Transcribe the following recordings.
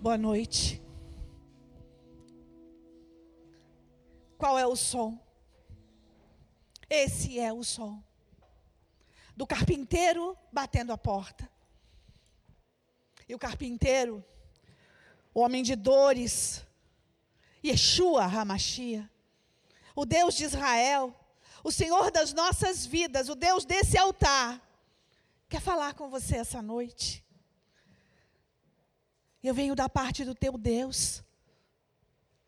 Boa noite. Qual é o som? Esse é o som do carpinteiro batendo a porta. E o carpinteiro, o homem de dores, Yeshua Hamashia, o Deus de Israel, o Senhor das nossas vidas, o Deus desse altar, quer falar com você essa noite. Eu venho da parte do teu Deus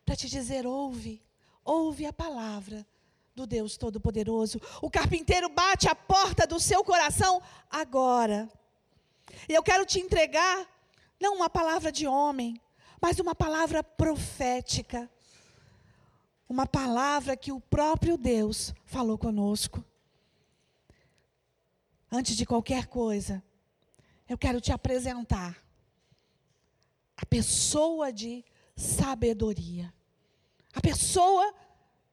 para te dizer: ouve, ouve a palavra do Deus Todo-Poderoso. O carpinteiro bate a porta do seu coração agora. E eu quero te entregar, não uma palavra de homem, mas uma palavra profética. Uma palavra que o próprio Deus falou conosco. Antes de qualquer coisa, eu quero te apresentar a pessoa de sabedoria, a pessoa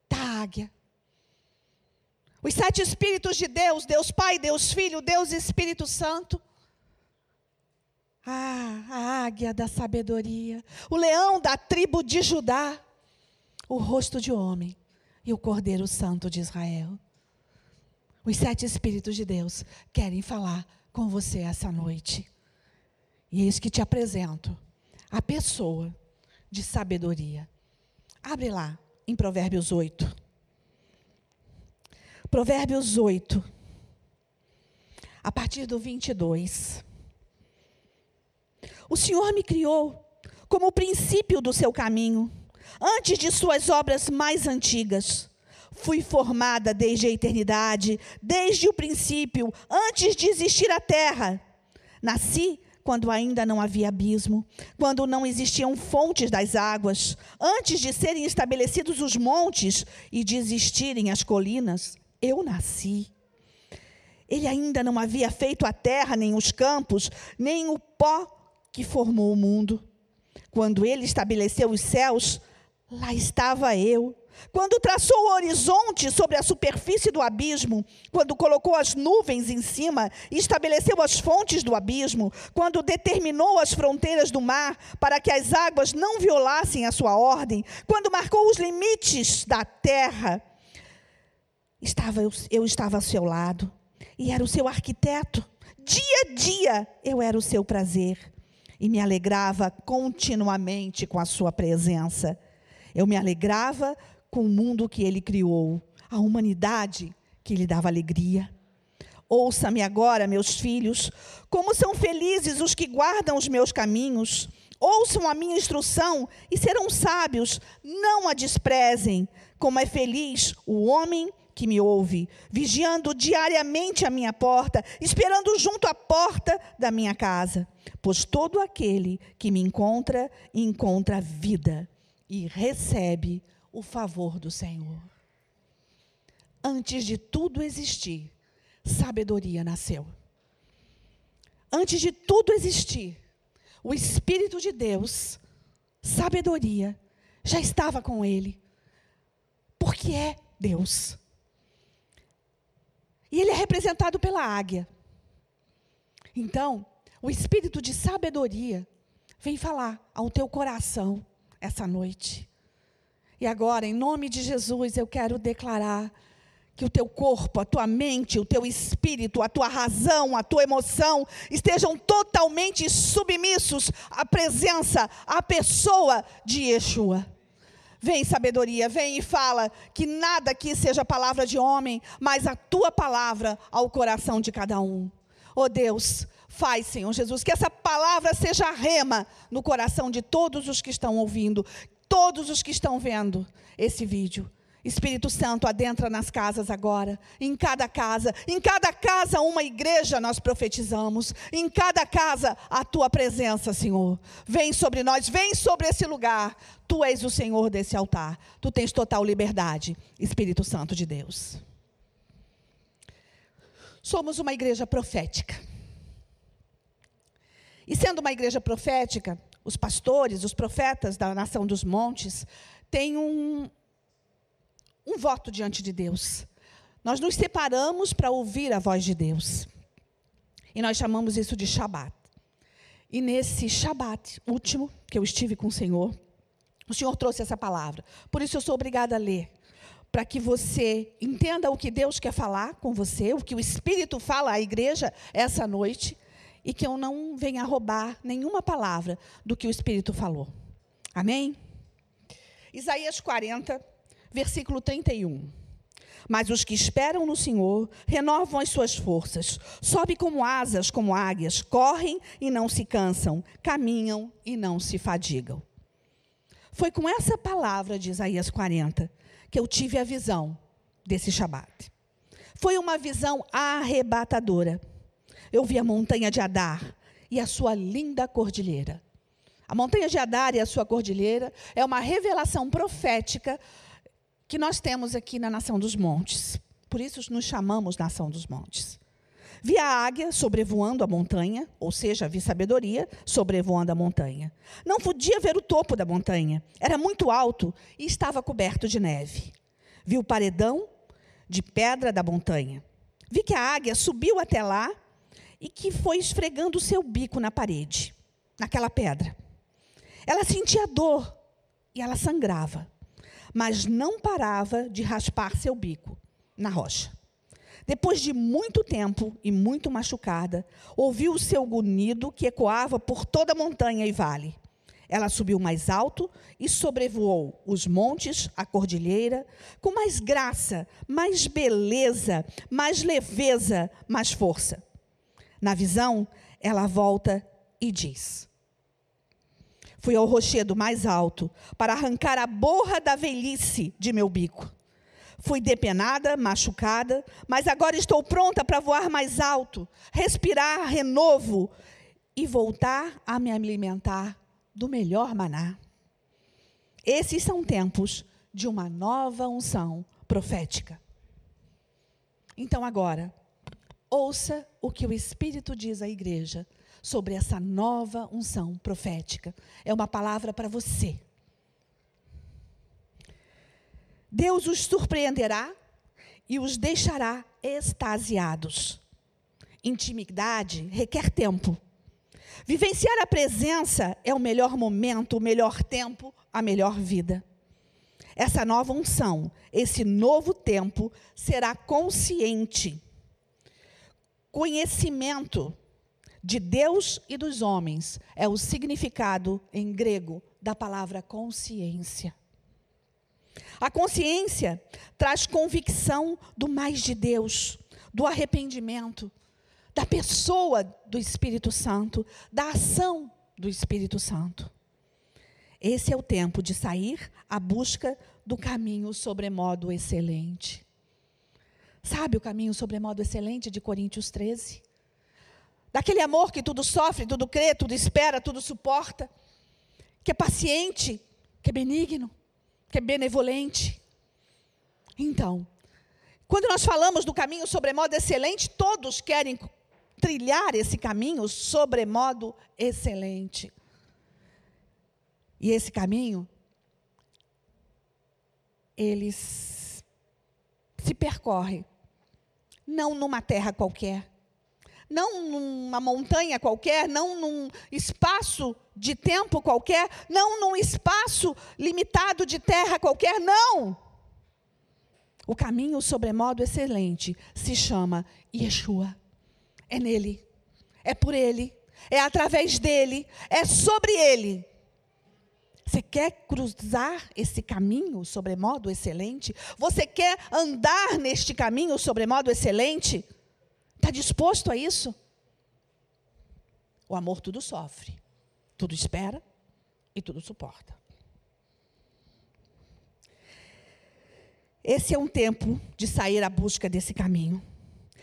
da águia. Os sete Espíritos de Deus, Deus Pai, Deus Filho, Deus Espírito Santo. Ah, a águia da sabedoria, o leão da tribo de Judá, o rosto de homem e o cordeiro santo de Israel. Os sete Espíritos de Deus querem falar com você essa noite. E eis que te apresento a pessoa de sabedoria. Abre lá, em Provérbios 8. Provérbios 8, a partir do 22. O Senhor me criou como o princípio do seu caminho, antes de suas obras mais antigas. Fui formada desde a eternidade, desde o princípio, antes de existir a terra. Nasci quando ainda não havia abismo, quando não existiam fontes das águas, antes de serem estabelecidos os montes e de existirem as colinas eu nasci. Ele ainda não havia feito a terra, nem os campos, nem o pó que formou o mundo. Quando ele estabeleceu os céus, lá estava eu. Quando traçou o horizonte sobre a superfície do abismo, quando colocou as nuvens em cima e estabeleceu as fontes do abismo, quando determinou as fronteiras do mar para que as águas não violassem a sua ordem, quando marcou os limites da terra, estava eu, eu estava ao seu lado e era o seu arquiteto. Dia a dia eu era o seu prazer e me alegrava continuamente com a sua presença. Eu me alegrava com o mundo que ele criou, a humanidade que lhe dava alegria. Ouça-me agora, meus filhos, como são felizes os que guardam os meus caminhos. Ouçam a minha instrução e serão sábios, não a desprezem. Como é feliz o homem que me ouve, vigiando diariamente a minha porta, esperando junto à porta da minha casa. Pois todo aquele que me encontra, encontra vida e recebe o favor do Senhor. Antes de tudo existir, sabedoria nasceu. Antes de tudo existir, o Espírito de Deus, sabedoria, já estava com ele. Porque é Deus. E ele é representado pela águia. Então, o espírito de sabedoria vem falar ao teu coração essa noite. E agora, em nome de Jesus, eu quero declarar que o teu corpo, a tua mente, o teu espírito, a tua razão, a tua emoção estejam totalmente submissos à presença, à pessoa de Yeshua. Vem, sabedoria, vem e fala que nada aqui seja palavra de homem, mas a tua palavra ao coração de cada um. Oh Deus, faz, Senhor Jesus, que essa palavra seja rema no coração de todos os que estão ouvindo, todos os que estão vendo esse vídeo. Espírito Santo, adentra nas casas agora, em cada casa, em cada casa uma igreja nós profetizamos, em cada casa a tua presença, Senhor. Vem sobre nós, vem sobre esse lugar. Tu és o Senhor desse altar. Tu tens total liberdade, Espírito Santo de Deus. Somos uma igreja profética. E sendo uma igreja profética, os pastores, os profetas da nação dos montes, têm um, um voto diante de Deus. Nós nos separamos para ouvir a voz de Deus. E nós chamamos isso de Shabat. E nesse Shabat último, que eu estive com o Senhor, o Senhor trouxe essa palavra. Por isso eu sou obrigada a ler. Para que você entenda o que Deus quer falar com você, o que o Espírito fala à igreja essa noite, e que eu não venha roubar nenhuma palavra do que o Espírito falou. Amém? Isaías 40, versículo 31. Mas os que esperam no Senhor renovam as suas forças, sobem como asas, como águias, correm e não se cansam, caminham e não se fadigam. Foi com essa palavra de Isaías 40 que eu tive a visão desse Shabat. Foi uma visão arrebatadora. Eu vi a montanha de Adar e a sua linda cordilheira. A montanha de Adar e a sua cordilheira é uma revelação profética que nós temos aqui na Nação dos Montes. Por isso nos chamamos Nação dos Montes. Vi a águia sobrevoando a montanha, ou seja, vi sabedoria sobrevoando a montanha. Não podia ver o topo da montanha, era muito alto e estava coberto de neve. Vi o paredão de pedra da montanha. Vi que a águia subiu até lá e que foi esfregando o seu bico na parede, naquela pedra. Ela sentia dor e ela sangrava, mas não parava de raspar seu bico na rocha. Depois de muito tempo e muito machucada, ouviu o seu gunido que ecoava por toda a montanha e vale. Ela subiu mais alto e sobrevoou os montes, a cordilheira, com mais graça, mais beleza, mais leveza, mais força. Na visão, ela volta e diz: Fui ao rochedo mais alto para arrancar a borra da velhice de meu bico. Fui depenada, machucada, mas agora estou pronta para voar mais alto, respirar renovo e voltar a me alimentar do melhor maná. Esses são tempos de uma nova unção profética. Então agora, ouça o que o Espírito diz à igreja sobre essa nova unção profética. É uma palavra para você. Deus os surpreenderá e os deixará extasiados. Intimidade requer tempo. Vivenciar a presença é o melhor momento, o melhor tempo, a melhor vida. Essa nova unção, esse novo tempo será consciente. Conhecimento de Deus e dos homens é o significado em grego da palavra consciência. A consciência traz convicção do mais de Deus, do arrependimento, da pessoa do Espírito Santo, da ação do Espírito Santo. Esse é o tempo de sair à busca do caminho sobremodo excelente. Sabe o caminho sobremodo excelente de Coríntios 13? Daquele amor que tudo sofre, tudo crê, tudo espera, tudo suporta, que é paciente, que é benigno, que é benevolente. Então, quando nós falamos do caminho sobremodo excelente, todos querem trilhar esse caminho sobremodo excelente. E esse caminho, ele se percorre, não numa terra qualquer, não numa montanha qualquer, não num espaço de tempo qualquer, não num espaço limitado de terra qualquer, não. O caminho sobremodo excelente se chama Yeshua. É nele, é por ele, é através dele, é sobre ele. Você quer cruzar esse caminho sobremodo excelente? Você quer andar neste caminho sobremodo excelente? Está disposto a isso? O amor tudo sofre, tudo espera e tudo suporta. Esse é um tempo de sair à busca desse caminho.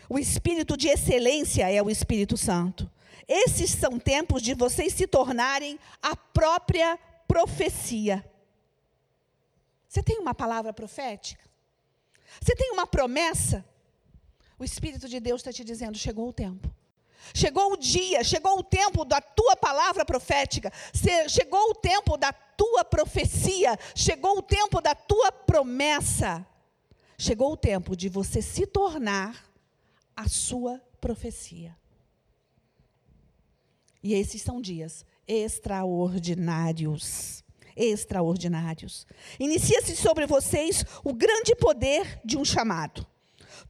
O espírito de excelência é o Espírito Santo. Esses são tempos de vocês se tornarem a própria profecia. Você tem uma palavra profética? Você tem uma promessa? O Espírito de Deus está te dizendo: chegou o tempo. Chegou o dia, chegou o tempo da tua palavra profética, chegou o tempo da tua profecia, chegou o tempo da tua promessa. Chegou o tempo de você se tornar a sua profecia. E esses são dias extraordinários. Extraordinários. Inicia-se sobre vocês o grande poder de um chamado.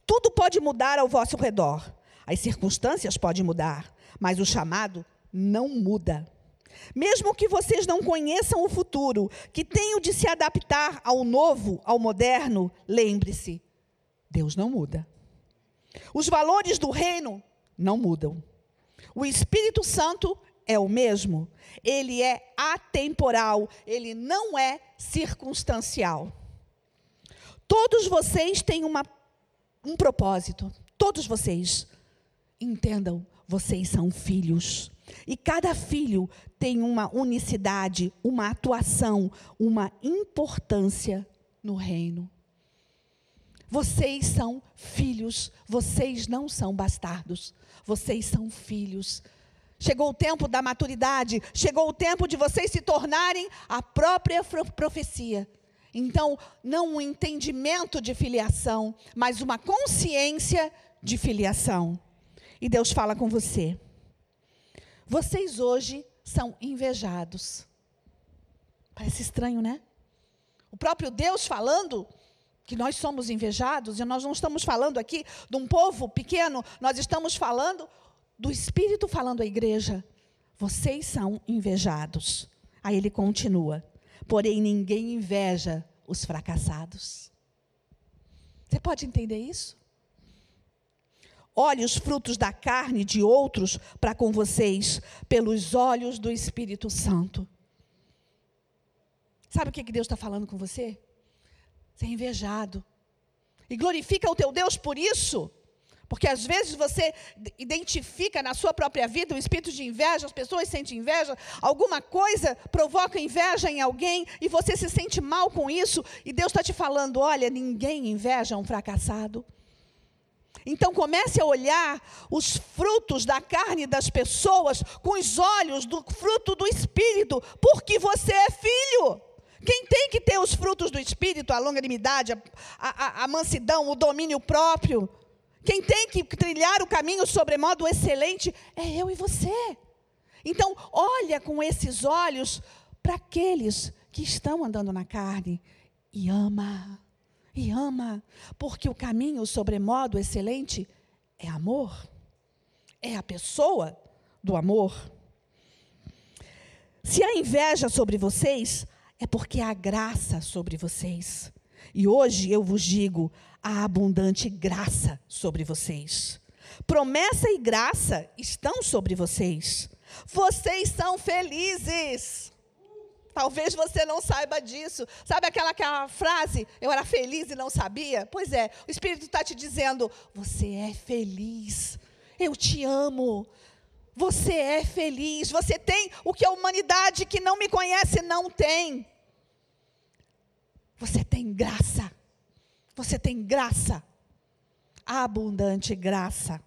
Tudo pode mudar ao vosso redor. As circunstâncias podem mudar, mas o chamado não muda. Mesmo que vocês não conheçam o futuro, que tenham de se adaptar ao novo, ao moderno, lembre-se: Deus não muda. Os valores do reino não mudam. O Espírito Santo é o mesmo. Ele é atemporal, ele não é circunstancial. Todos vocês têm uma, um propósito. Todos vocês. Entendam, vocês são filhos. E cada filho tem uma unicidade, uma atuação, uma importância no reino. Vocês são filhos, vocês não são bastardos, vocês são filhos. Chegou o tempo da maturidade, chegou o tempo de vocês se tornarem a própria profecia. Então, não um entendimento de filiação, mas uma consciência de filiação. E Deus fala com você. Vocês hoje são invejados. Parece estranho, né? O próprio Deus falando que nós somos invejados, e nós não estamos falando aqui de um povo pequeno, nós estamos falando do Espírito falando à igreja. Vocês são invejados. Aí ele continua: porém ninguém inveja os fracassados. Você pode entender isso? Olhe os frutos da carne de outros para com vocês, pelos olhos do Espírito Santo. Sabe o que Deus está falando com você? Você é invejado. E glorifica o teu Deus por isso. Porque às vezes você identifica na sua própria vida o espírito de inveja, as pessoas sentem inveja, alguma coisa provoca inveja em alguém e você se sente mal com isso, e Deus está te falando: olha, ninguém inveja um fracassado. Então comece a olhar os frutos da carne das pessoas com os olhos do fruto do Espírito, porque você é filho. Quem tem que ter os frutos do Espírito, a longanimidade, a, a, a mansidão, o domínio próprio, quem tem que trilhar o caminho sobremodo excelente é eu e você. Então, olha com esses olhos para aqueles que estão andando na carne e ama e ama, porque o caminho sobremodo excelente é amor, é a pessoa do amor. Se há inveja sobre vocês, é porque há graça sobre vocês. E hoje eu vos digo: há abundante graça sobre vocês. Promessa e graça estão sobre vocês. Vocês são felizes. Talvez você não saiba disso. Sabe aquela, aquela frase, eu era feliz e não sabia? Pois é, o Espírito está te dizendo, você é feliz. Eu te amo. Você é feliz. Você tem o que a humanidade que não me conhece não tem. Você tem graça. Você tem graça. Abundante graça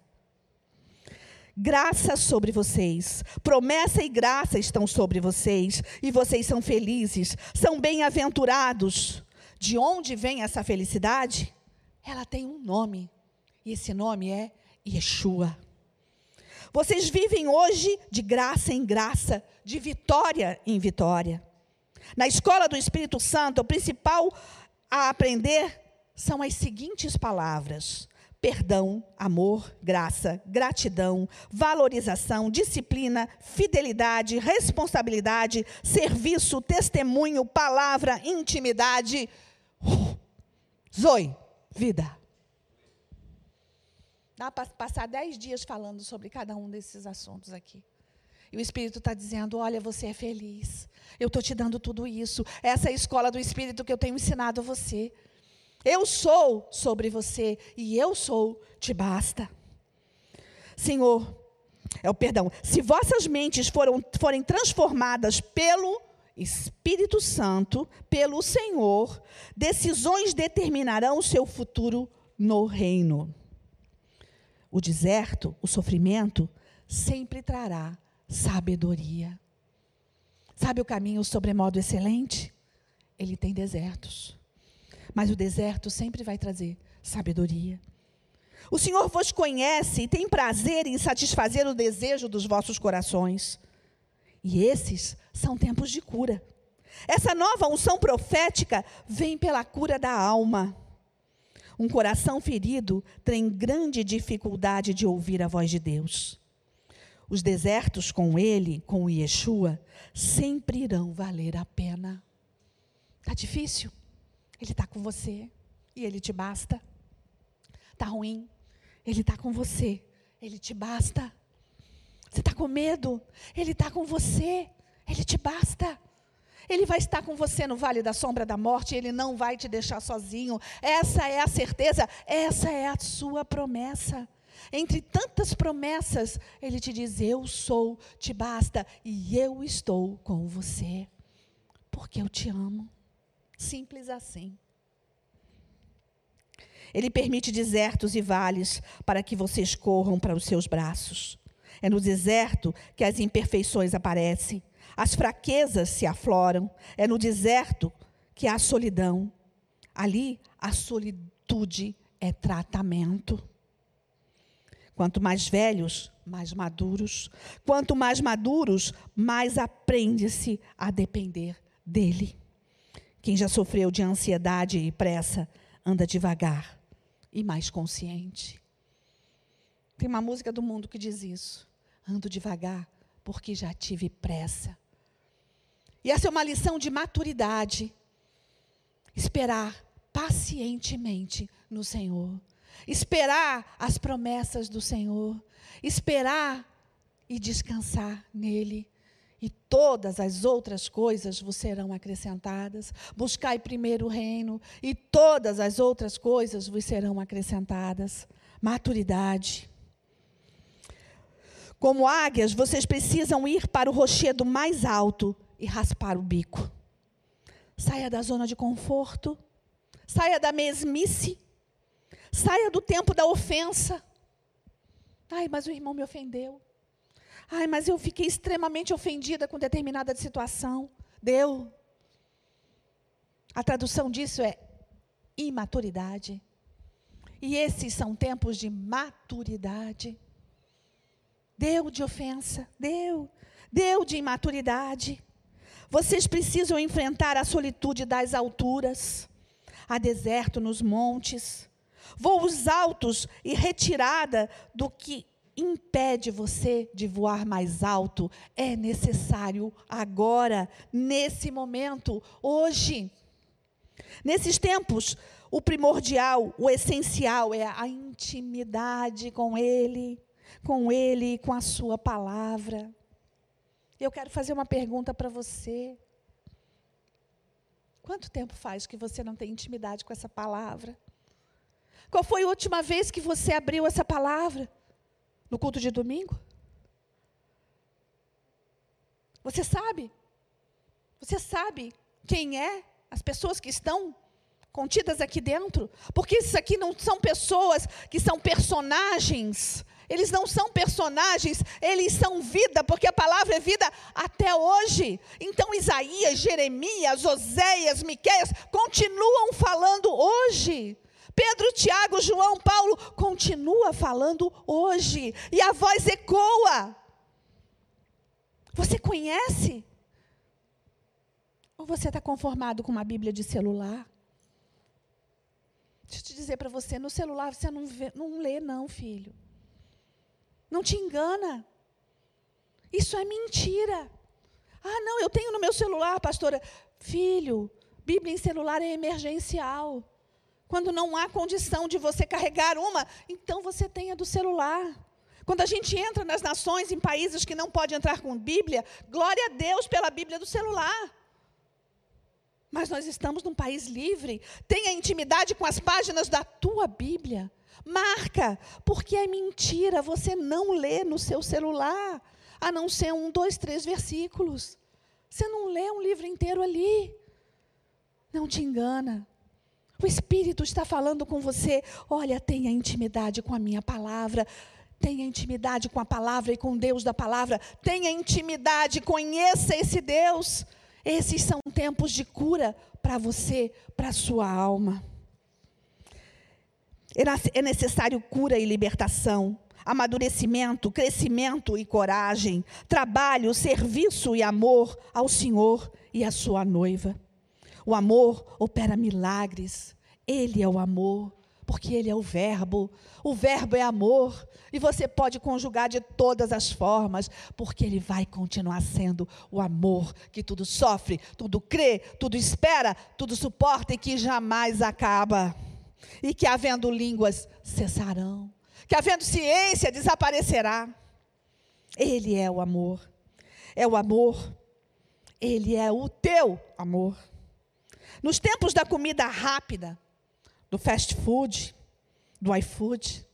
graça sobre vocês, promessa e graça estão sobre vocês, e vocês são felizes, são bem-aventurados. De onde vem essa felicidade? Ela tem um nome, e esse nome é Yeshua. Vocês vivem hoje de graça em graça, de vitória em vitória. Na escola do Espírito Santo, o principal a aprender são as seguintes palavras: perdão, amor, graça, gratidão, valorização, disciplina, fidelidade, responsabilidade, serviço, testemunho, palavra, intimidade. Zoe, vida. Dá para passar dez dias falando sobre cada um desses assuntos aqui. E o Espírito está dizendo: olha, você é feliz. Eu estou te dando tudo isso. Essa é a escola do Espírito que eu tenho ensinado a você. Eu sou sobre você e eu sou, te basta. Senhor, é o perdão. Se vossas mentes foram, forem transformadas pelo Espírito Santo, pelo Senhor, decisões determinarão o seu futuro no reino. O deserto, o sofrimento, sempre trará sabedoria. Sabe o caminho sobremodo excelente? Ele tem desertos. Mas o deserto sempre vai trazer sabedoria. O Senhor vos conhece e tem prazer em satisfazer o desejo dos vossos corações. E esses são tempos de cura. Essa nova unção profética vem pela cura da alma. Um coração ferido tem grande dificuldade de ouvir a voz de Deus. Os desertos com ele, com Yeshua, sempre irão valer a pena. Está difícil? Ele está com você e ele te basta. Está ruim? Ele está com você, ele te basta. Você está com medo? Ele está com você, ele te basta. Ele vai estar com você no vale da sombra da morte, ele não vai te deixar sozinho. Essa é a certeza, essa é a sua promessa. Entre tantas promessas, ele te diz: Eu sou, te basta, e eu estou com você, porque eu te amo. Simples assim. Ele permite desertos e vales para que vocês corram para os seus braços. É no deserto que as imperfeições aparecem, as fraquezas se afloram. É no deserto que há solidão. Ali, a solitude é tratamento. Quanto mais velhos, mais maduros. Quanto mais maduros, mais aprende-se a depender dele. Quem já sofreu de ansiedade e pressa, anda devagar e mais consciente. Tem uma música do mundo que diz isso. Ando devagar porque já tive pressa. E essa é uma lição de maturidade. Esperar pacientemente no Senhor esperar as promessas do Senhor, esperar e descansar nele. E todas as outras coisas vos serão acrescentadas. Buscai primeiro o reino, e todas as outras coisas vos serão acrescentadas. Maturidade. Como águias, vocês precisam ir para o rochedo mais alto e raspar o bico. Saia da zona de conforto, saia da mesmice Saia do tempo da ofensa. Ai, mas o irmão me ofendeu. Ai, mas eu fiquei extremamente ofendida com determinada situação. Deu. A tradução disso é imaturidade. E esses são tempos de maturidade. Deu de ofensa, deu. Deu de imaturidade. Vocês precisam enfrentar a solitude das alturas, a deserto nos montes, voos altos e retirada do que impede você de voar mais alto é necessário agora, nesse momento, hoje. Nesses tempos, o primordial, o essencial é a intimidade com Ele, com Ele e com a Sua palavra. Eu quero fazer uma pergunta para você. Quanto tempo faz que você não tem intimidade com essa palavra? Qual foi a última vez que você abriu essa palavra? No culto de domingo? Você sabe? Você sabe quem é as pessoas que estão contidas aqui dentro? Porque isso aqui não são pessoas que são personagens. Eles não são personagens, eles são vida, porque a palavra é vida até hoje. Então Isaías, Jeremias, Oséias, Miqueias continuam falando hoje. Pedro, Tiago, João, Paulo continua falando hoje e a voz ecoa. Você conhece? Ou você está conformado com uma Bíblia de celular? Deixa eu te dizer para você, no celular você não, vê, não lê, não, filho. Não te engana. Isso é mentira. Ah, não, eu tenho no meu celular, pastora. Filho, Bíblia em celular é emergencial. Quando não há condição de você carregar uma, então você tenha do celular. Quando a gente entra nas nações, em países que não pode entrar com Bíblia, glória a Deus pela Bíblia do celular. Mas nós estamos num país livre. Tenha intimidade com as páginas da tua Bíblia. Marca, porque é mentira você não lê no seu celular, a não ser um, dois, três versículos. Você não lê um livro inteiro ali. Não te engana. O Espírito está falando com você. Olha, tenha intimidade com a minha palavra. Tenha intimidade com a palavra e com Deus da palavra. Tenha intimidade, conheça esse Deus. Esses são tempos de cura para você, para a sua alma. É necessário cura e libertação, amadurecimento, crescimento e coragem, trabalho, serviço e amor ao Senhor e à sua noiva. O amor opera milagres. Ele é o amor, porque ele é o verbo. O verbo é amor, e você pode conjugar de todas as formas, porque ele vai continuar sendo o amor que tudo sofre, tudo crê, tudo espera, tudo suporta e que jamais acaba. E que havendo línguas cessarão, que havendo ciência desaparecerá. Ele é o amor. É o amor. Ele é o teu amor. Nos tempos da comida rápida, do fast food, do iFood,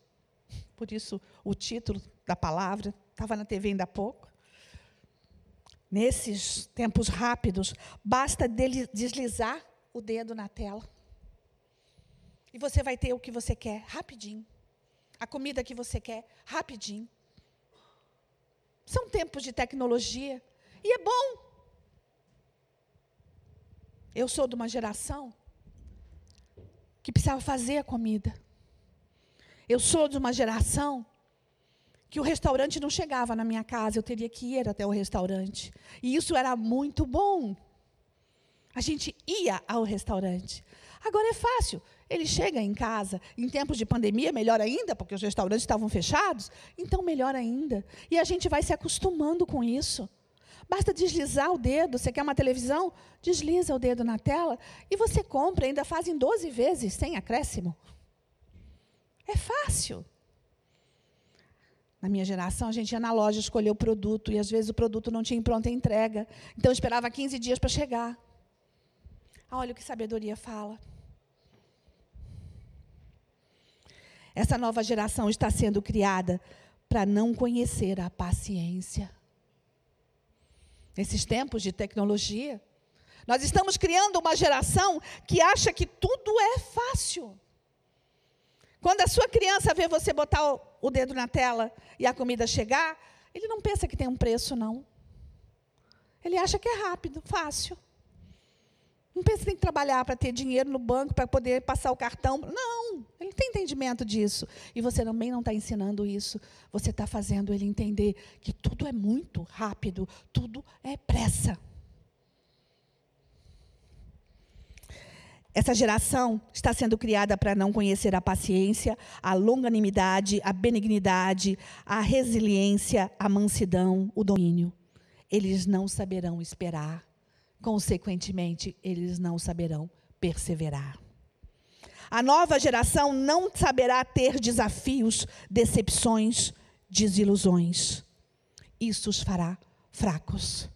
por isso o título da palavra, estava na TV ainda há pouco. Nesses tempos rápidos, basta deslizar o dedo na tela. E você vai ter o que você quer, rapidinho. A comida que você quer, rapidinho. São tempos de tecnologia. E é bom. Eu sou de uma geração que precisava fazer a comida. Eu sou de uma geração que o restaurante não chegava na minha casa, eu teria que ir até o restaurante. E isso era muito bom. A gente ia ao restaurante. Agora é fácil. Ele chega em casa, em tempos de pandemia, melhor ainda, porque os restaurantes estavam fechados, então melhor ainda. E a gente vai se acostumando com isso. Basta deslizar o dedo. Você quer uma televisão? Desliza o dedo na tela e você compra, ainda faz em 12 vezes, sem acréscimo. É fácil. Na minha geração, a gente ia na loja escolher o produto e às vezes o produto não tinha pronta entrega. Então esperava 15 dias para chegar. Olha o que sabedoria fala. Essa nova geração está sendo criada para não conhecer a paciência nesses tempos de tecnologia. Nós estamos criando uma geração que acha que tudo é fácil. Quando a sua criança vê você botar o dedo na tela e a comida chegar, ele não pensa que tem um preço, não. Ele acha que é rápido, fácil. Não pensa que tem que trabalhar para ter dinheiro no banco, para poder passar o cartão. Não, ele tem entendimento disso. E você também não está ensinando isso. Você está fazendo ele entender que tudo é muito rápido, tudo é pressa. Essa geração está sendo criada para não conhecer a paciência, a longanimidade, a benignidade, a resiliência, a mansidão, o domínio. Eles não saberão esperar consequentemente, eles não saberão perseverar. A nova geração não saberá ter desafios, decepções, desilusões. Isso os fará fracos.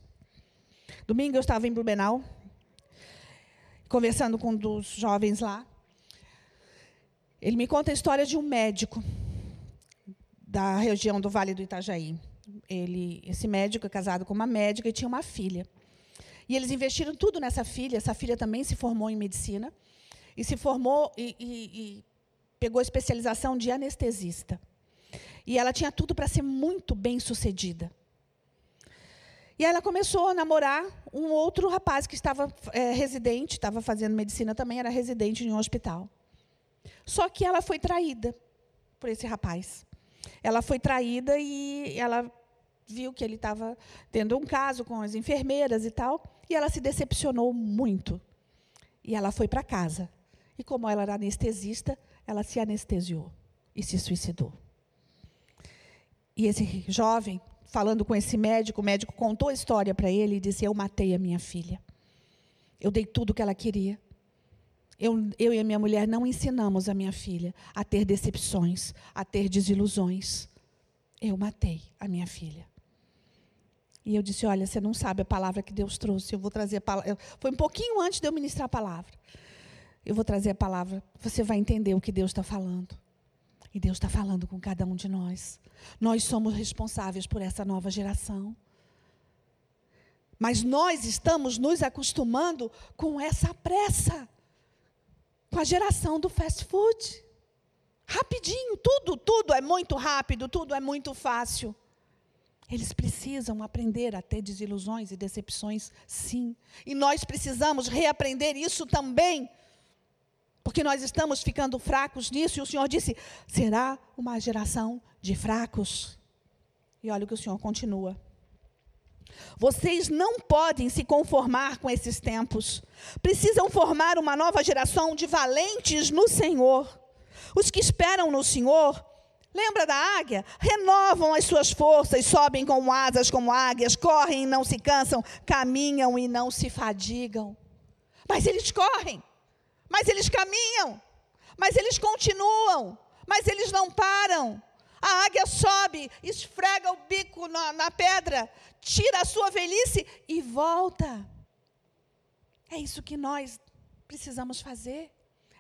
Domingo eu estava em Blumenau, conversando com um dos jovens lá. Ele me conta a história de um médico da região do Vale do Itajaí. Ele, esse médico é casado com uma médica e tinha uma filha. E eles investiram tudo nessa filha. Essa filha também se formou em medicina. E se formou e, e, e pegou especialização de anestesista. E ela tinha tudo para ser muito bem sucedida. E ela começou a namorar um outro rapaz que estava é, residente, estava fazendo medicina também, era residente em um hospital. Só que ela foi traída por esse rapaz. Ela foi traída e ela viu que ele estava tendo um caso com as enfermeiras e tal. E ela se decepcionou muito. E ela foi para casa. E como ela era anestesista, ela se anestesiou e se suicidou. E esse jovem, falando com esse médico, o médico contou a história para ele e disse: Eu matei a minha filha. Eu dei tudo o que ela queria. Eu, eu e a minha mulher não ensinamos a minha filha a ter decepções, a ter desilusões. Eu matei a minha filha. E eu disse: Olha, você não sabe a palavra que Deus trouxe. Eu vou trazer a palavra. Foi um pouquinho antes de eu ministrar a palavra. Eu vou trazer a palavra. Você vai entender o que Deus está falando. E Deus está falando com cada um de nós. Nós somos responsáveis por essa nova geração. Mas nós estamos nos acostumando com essa pressa. Com a geração do fast food. Rapidinho, tudo, tudo é muito rápido, tudo é muito fácil. Eles precisam aprender a ter desilusões e decepções, sim. E nós precisamos reaprender isso também. Porque nós estamos ficando fracos nisso, e o Senhor disse: será uma geração de fracos. E olha o que o Senhor continua. Vocês não podem se conformar com esses tempos. Precisam formar uma nova geração de valentes no Senhor. Os que esperam no Senhor, lembra da águia? Renovam as suas forças, sobem com asas como águias, correm e não se cansam, caminham e não se fadigam. Mas eles correm, mas eles caminham, mas eles continuam, mas eles não param. A águia sobe, esfrega o bico na, na pedra, tira a sua velhice e volta. É isso que nós precisamos fazer.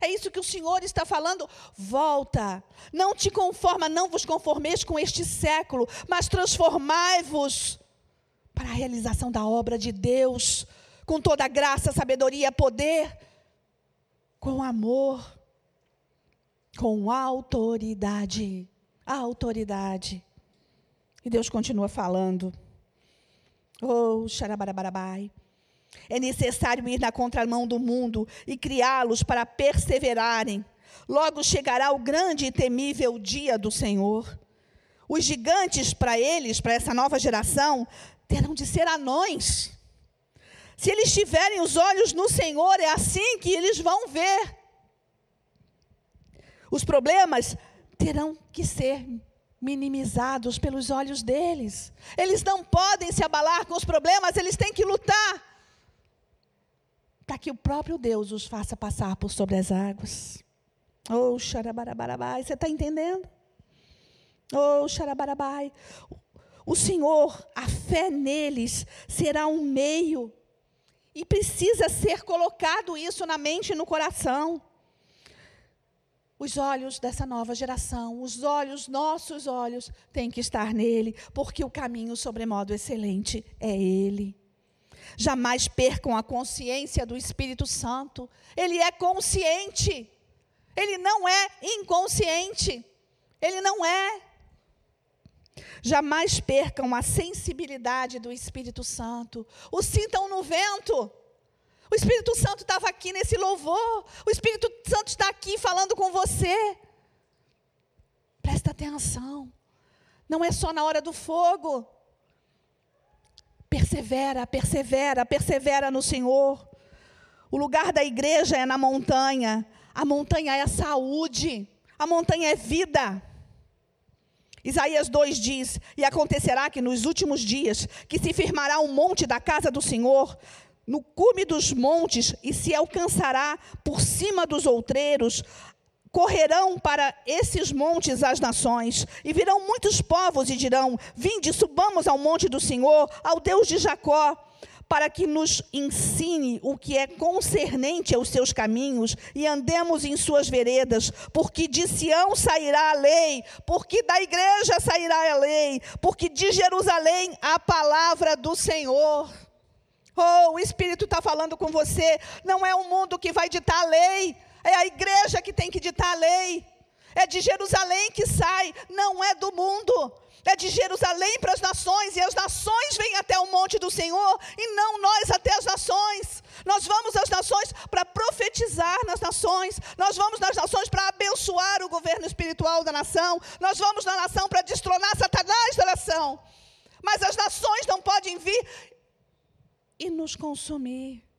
É isso que o Senhor está falando. Volta. Não te conforma, não vos conformeis com este século, mas transformai-vos para a realização da obra de Deus, com toda graça, sabedoria, poder, com amor, com autoridade a autoridade. E Deus continua falando. Oh, xarabarabai. É necessário ir na contramão do mundo e criá-los para perseverarem. Logo chegará o grande e temível dia do Senhor. Os gigantes, para eles, para essa nova geração, terão de ser anões. Se eles tiverem os olhos no Senhor, é assim que eles vão ver. Os problemas terão que ser minimizados pelos olhos deles. Eles não podem se abalar com os problemas, eles têm que lutar para que o próprio Deus os faça passar por sobre as águas. Oh, xarabarabai, você está entendendo? Oh, xarabarabai. O Senhor, a fé neles será um meio e precisa ser colocado isso na mente e no coração os olhos dessa nova geração, os olhos, nossos olhos, têm que estar nele, porque o caminho sobremodo excelente é ele. Jamais percam a consciência do Espírito Santo. Ele é consciente. Ele não é inconsciente. Ele não é. Jamais percam a sensibilidade do Espírito Santo. O sintam no vento. O Espírito Santo estava aqui nesse louvor. O Espírito Santo está aqui falando com você. Presta atenção. Não é só na hora do fogo. Persevera, persevera, persevera no Senhor. O lugar da igreja é na montanha. A montanha é a saúde. A montanha é vida. Isaías 2 diz: E acontecerá que nos últimos dias que se firmará um monte da casa do Senhor, no cume dos montes e se alcançará por cima dos outreiros. Correrão para esses montes as nações, e virão muitos povos e dirão: Vinde, subamos ao monte do Senhor, ao Deus de Jacó, para que nos ensine o que é concernente aos seus caminhos e andemos em suas veredas, porque de Sião sairá a lei, porque da igreja sairá a lei, porque de Jerusalém a palavra do Senhor. Oh, o Espírito está falando com você. Não é o mundo que vai ditar a lei, é a igreja que tem que ditar a lei. É de Jerusalém que sai, não é do mundo. É de Jerusalém para as nações, e as nações vêm até o monte do Senhor, e não nós até as nações. Nós vamos às nações para profetizar nas nações, nós vamos nas nações para abençoar o governo espiritual da nação, nós vamos na nação para destronar Satanás da nação. Mas as nações não podem vir e nos consumir.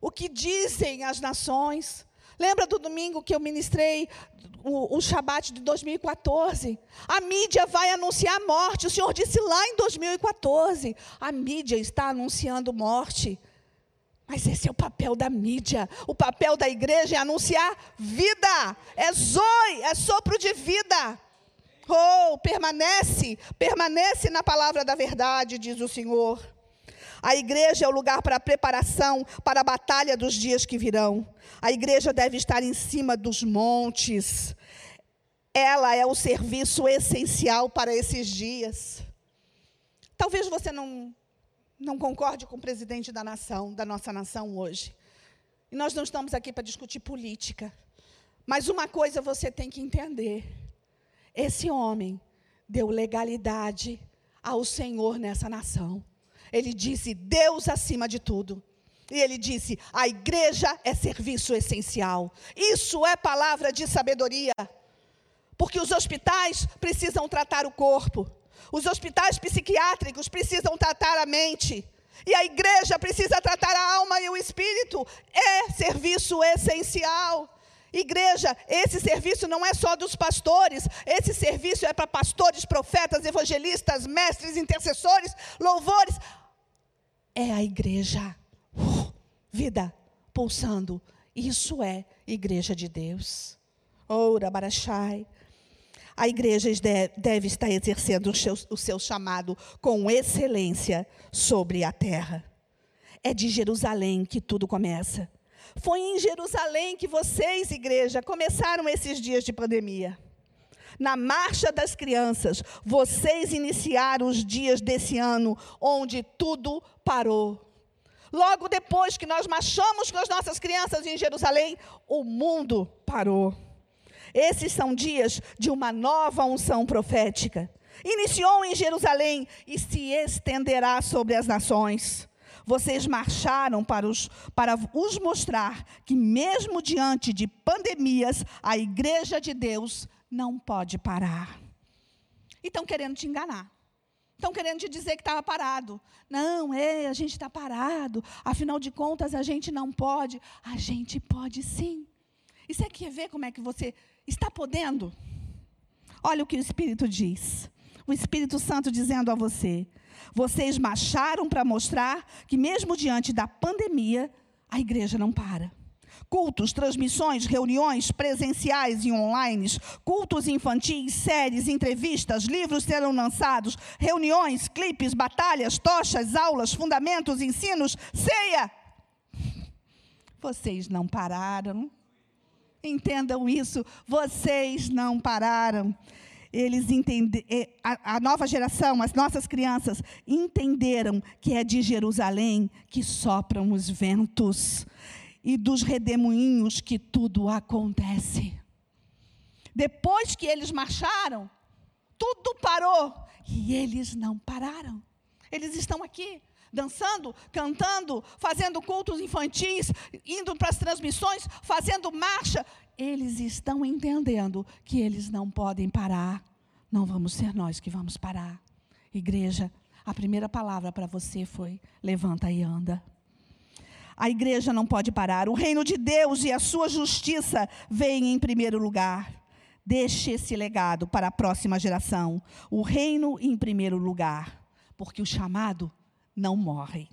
O que dizem as nações? Lembra do domingo que eu ministrei o, o Shabat de 2014? A mídia vai anunciar morte. O Senhor disse lá em 2014: a mídia está anunciando morte. Mas esse é o papel da mídia. O papel da igreja é anunciar vida. É zoe, é sopro de vida. Oh, permanece, permanece na palavra da verdade, diz o Senhor. A igreja é o lugar para a preparação para a batalha dos dias que virão. A igreja deve estar em cima dos montes. Ela é o serviço essencial para esses dias. Talvez você não, não concorde com o presidente da nação, da nossa nação hoje. E nós não estamos aqui para discutir política. Mas uma coisa você tem que entender: esse homem deu legalidade ao Senhor nessa nação. Ele disse: Deus acima de tudo. E ele disse: a igreja é serviço essencial. Isso é palavra de sabedoria. Porque os hospitais precisam tratar o corpo, os hospitais psiquiátricos precisam tratar a mente. E a igreja precisa tratar a alma e o espírito. É serviço essencial. Igreja, esse serviço não é só dos pastores, esse serviço é para pastores, profetas, evangelistas, mestres, intercessores, louvores. É a igreja. Uh, vida pulsando. Isso é igreja de Deus. Ora, Barachai. A igreja deve estar exercendo o seu, o seu chamado com excelência sobre a terra. É de Jerusalém que tudo começa. Foi em Jerusalém que vocês, igreja, começaram esses dias de pandemia. Na marcha das crianças, vocês iniciaram os dias desse ano onde tudo parou. Logo depois que nós marchamos com as nossas crianças em Jerusalém, o mundo parou. Esses são dias de uma nova unção profética. Iniciou em Jerusalém e se estenderá sobre as nações. Vocês marcharam para os, para os mostrar que, mesmo diante de pandemias, a igreja de Deus não pode parar. E estão querendo te enganar. Estão querendo te dizer que estava parado. Não, é, a gente está parado. Afinal de contas, a gente não pode. A gente pode sim. E você quer ver como é que você está podendo? Olha o que o Espírito diz. O Espírito Santo dizendo a você: vocês marcharam para mostrar que, mesmo diante da pandemia, a igreja não para. Cultos, transmissões, reuniões presenciais e online, cultos infantis, séries, entrevistas, livros serão lançados, reuniões, clipes, batalhas, tochas, aulas, fundamentos, ensinos, ceia. Vocês não pararam. Entendam isso, vocês não pararam. Eles entende, eh, a, a nova geração, as nossas crianças, entenderam que é de Jerusalém que sopram os ventos e dos redemoinhos que tudo acontece. Depois que eles marcharam, tudo parou e eles não pararam. Eles estão aqui dançando, cantando, fazendo cultos infantis, indo para as transmissões, fazendo marcha. Eles estão entendendo que eles não podem parar. Não vamos ser nós que vamos parar. Igreja, a primeira palavra para você foi: levanta e anda. A igreja não pode parar. O reino de Deus e a sua justiça vêm em primeiro lugar. Deixe esse legado para a próxima geração. O reino em primeiro lugar. Porque o chamado não morre.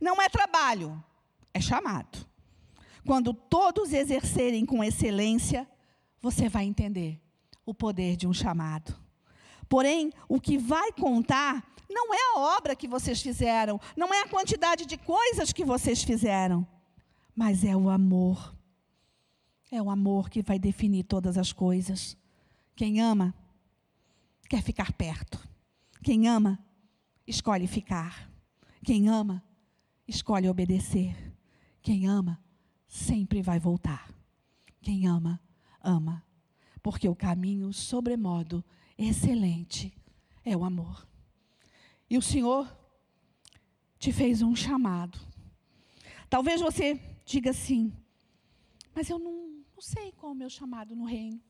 Não é trabalho, é chamado. Quando todos exercerem com excelência, você vai entender o poder de um chamado. Porém, o que vai contar não é a obra que vocês fizeram, não é a quantidade de coisas que vocês fizeram, mas é o amor. É o amor que vai definir todas as coisas. Quem ama, quer ficar perto. Quem ama, escolhe ficar. Quem ama, escolhe obedecer. Quem ama, sempre vai voltar. Quem ama, ama. Porque o caminho sobremodo excelente é o amor. E o Senhor te fez um chamado. Talvez você diga assim, mas eu não, não sei qual é o meu chamado no reino.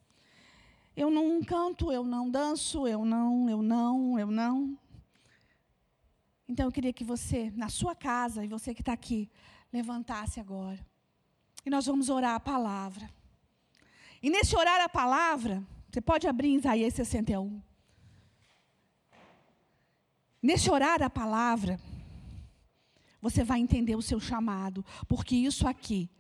Eu não canto, eu não danço, eu não, eu não, eu não. Então eu queria que você, na sua casa, e você que está aqui, levantasse agora. E nós vamos orar a palavra. E nesse orar a palavra, você pode abrir em Isaías 61. Nesse orar a palavra, você vai entender o seu chamado, porque isso aqui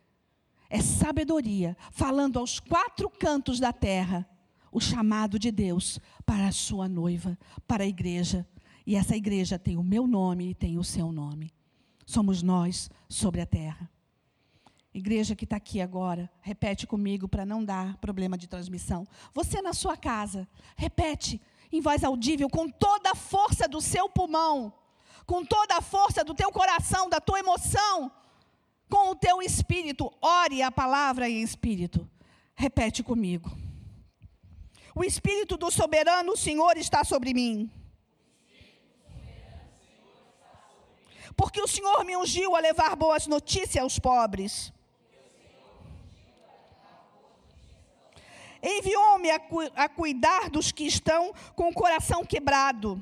é sabedoria, falando aos quatro cantos da terra, o chamado de Deus para a sua noiva, para a igreja e essa igreja tem o meu nome e tem o seu nome. Somos nós sobre a terra. Igreja que está aqui agora, repete comigo para não dar problema de transmissão. Você na sua casa, repete em voz audível, com toda a força do seu pulmão, com toda a força do teu coração, da tua emoção, com o teu espírito. Ore a palavra em espírito. Repete comigo. O espírito do soberano Senhor está sobre mim Porque o Senhor me ungiu a levar boas notícias aos pobres. Enviou-me a, cu a cuidar dos que estão com o coração quebrado.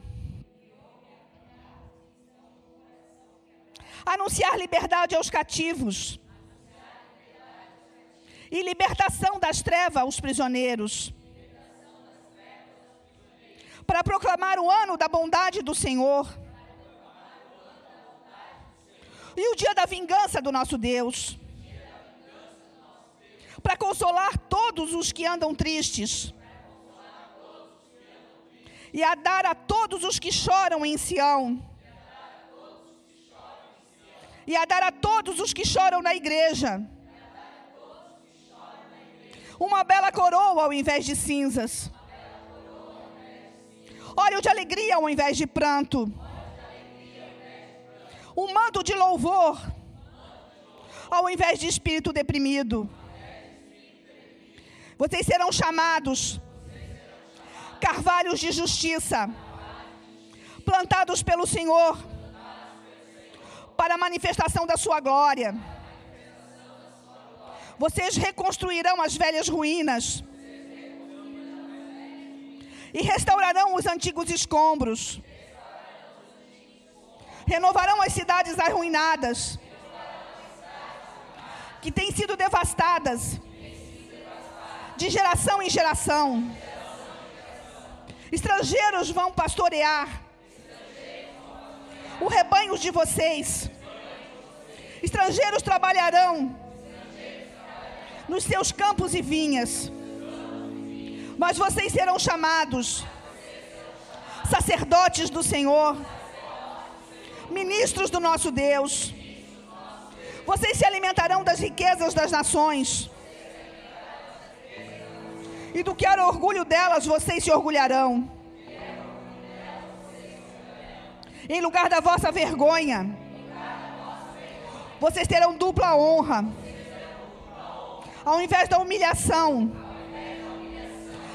Anunciar liberdade aos cativos. E libertação das trevas aos prisioneiros. Para proclamar o ano da bondade do Senhor. E o dia da vingança do nosso Deus para consolar todos os que andam tristes. E a dar a todos os que choram em Sião. E a dar a todos os que choram na igreja. Uma bela coroa ao invés de cinzas. Óleo de alegria ao invés de pranto. Um manto de louvor ao invés de espírito deprimido. Vocês serão chamados. Carvalhos de justiça, plantados pelo Senhor, para a manifestação da sua glória. Vocês reconstruirão as velhas ruínas. E restaurarão os antigos escombros. Renovarão as cidades arruinadas, que têm sido devastadas de geração em geração. Estrangeiros vão pastorear o rebanho de vocês. Estrangeiros trabalharão nos seus campos e vinhas. Mas vocês serão chamados sacerdotes do Senhor, ministros do nosso Deus. Vocês se alimentarão das riquezas das nações e do que era orgulho delas, vocês se orgulharão. Em lugar da vossa vergonha, vocês terão dupla honra. Ao invés da humilhação,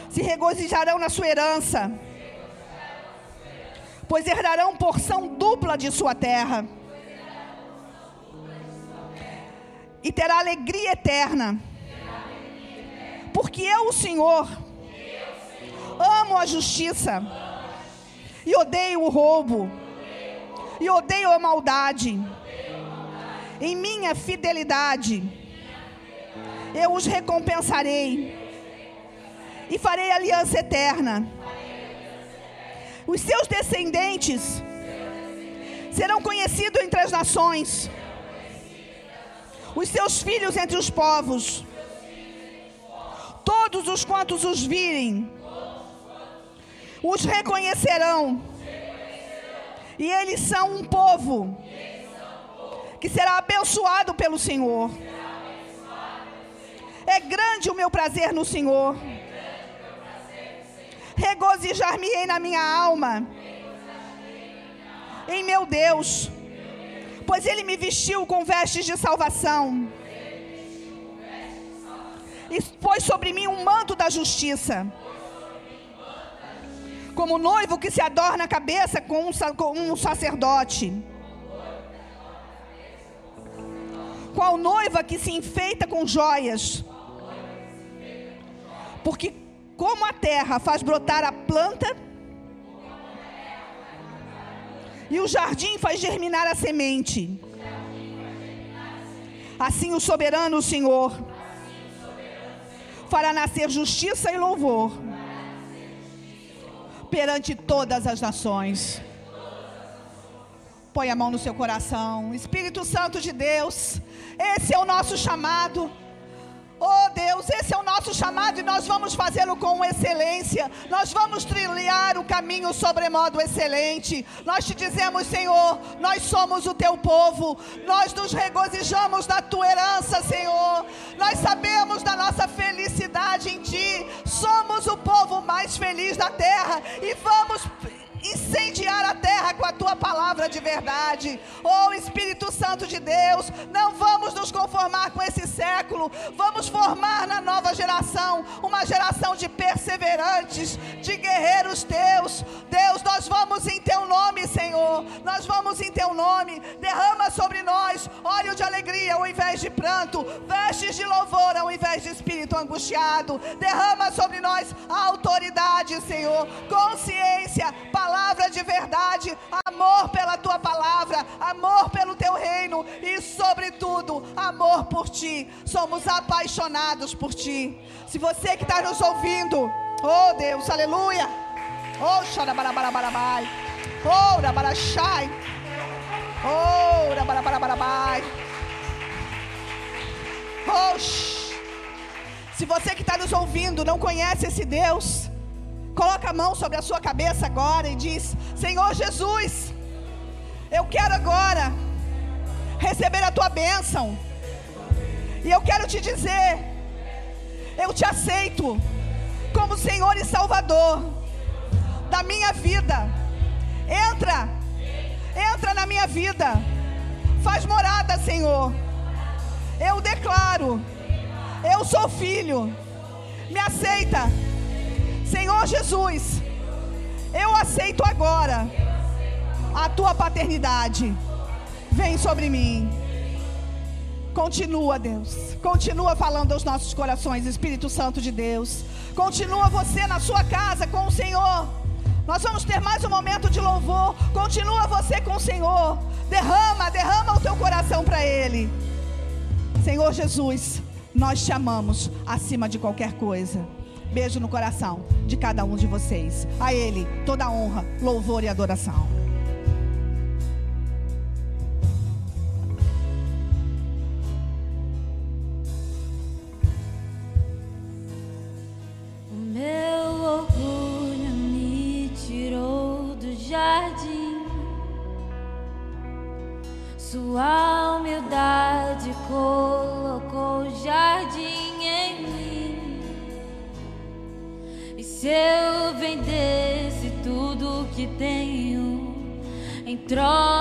se regozijarão na sua herança, pois herdarão porção dupla de sua terra. E terá alegria eterna porque eu, o Senhor, amo a justiça e odeio o roubo e odeio a maldade. Em minha fidelidade, eu os recompensarei e farei aliança eterna. Os seus descendentes serão conhecidos entre as nações, os seus filhos entre os povos Todos os quantos os virem, os reconhecerão. E eles são um povo que será abençoado pelo Senhor. É grande o meu prazer no Senhor. Regozijar-me-ei na minha alma, em meu Deus, pois Ele me vestiu com vestes de salvação e foi sobre mim um manto da justiça. Como noivo que se adorna a cabeça com um, sacerdote. Qual noiva que se enfeita com joias. Porque como a terra faz brotar a planta, e o jardim faz germinar a semente. Assim o soberano Senhor fará nascer justiça e louvor perante todas as nações. Põe a mão no seu coração. Espírito Santo de Deus, esse é o nosso chamado. Oh Deus, esse é o nosso chamado e nós vamos fazê-lo com excelência. Nós vamos trilhar o caminho sobremodo excelente. Nós te dizemos, Senhor, nós somos o teu povo. Nós nos regozijamos na tua herança, Senhor. Nós sabemos da nossa felicidade em ti. Somos o povo mais feliz da terra e vamos incendiar a terra com a tua palavra de verdade. Oh Espírito Santo de Deus, não vamos nos conformar com esse século, vamos formar na nova geração uma geração de perseverantes, de guerreiros teus. Deus, nós vamos em teu nome, Senhor, nós vamos em teu nome. Derrama sobre nós óleo de alegria ao invés de pranto, vestes de louvor ao invés de espírito angustiado. Derrama sobre nós autoridade, Senhor, consciência, palavra de verdade, amor pela tua palavra, amor pelo teu reino e, sobretudo, amor por ti. Somos apaixonados por ti. Se você que está nos ouvindo, oh Deus, aleluia. Oh, xarabarabarabai. Oh, rabarachai. Oh, rabarabarabai. Oh, se você que está nos ouvindo não conhece esse Deus, coloca a mão sobre a sua cabeça agora e diz: Senhor Jesus, eu quero agora receber a tua bênção. E eu quero te dizer: eu te aceito como Senhor e Salvador da minha vida. Entra, entra na minha vida, faz morada, Senhor. Eu declaro, eu sou filho, me aceita, Senhor Jesus. Eu aceito agora a tua paternidade. Vem sobre mim. Continua, Deus. Continua falando aos nossos corações, Espírito Santo de Deus. Continua você na sua casa com o Senhor. Nós vamos ter mais um momento de louvor. Continua você com o Senhor. Derrama, derrama o teu coração para Ele. Senhor Jesus, nós te amamos acima de qualquer coisa. Beijo no coração de cada um de vocês. A Ele toda honra, louvor e adoração. Em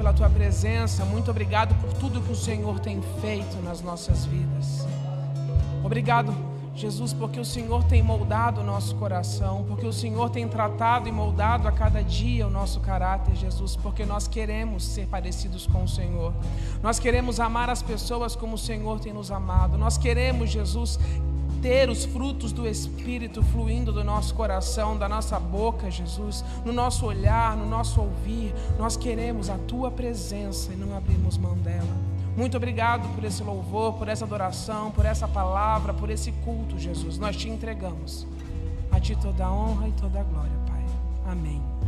pela tua presença, muito obrigado por tudo que o Senhor tem feito nas nossas vidas. Obrigado, Jesus, porque o Senhor tem moldado o nosso coração, porque o Senhor tem tratado e moldado a cada dia o nosso caráter, Jesus, porque nós queremos ser parecidos com o Senhor. Nós queremos amar as pessoas como o Senhor tem nos amado. Nós queremos, Jesus, ter os frutos do Espírito fluindo do nosso coração, da nossa boca, Jesus, no nosso olhar, no nosso ouvir. Nós queremos a tua presença e não abrimos mão dela. Muito obrigado por esse louvor, por essa adoração, por essa palavra, por esse culto, Jesus. Nós te entregamos. A ti toda a honra e toda a glória, Pai. Amém.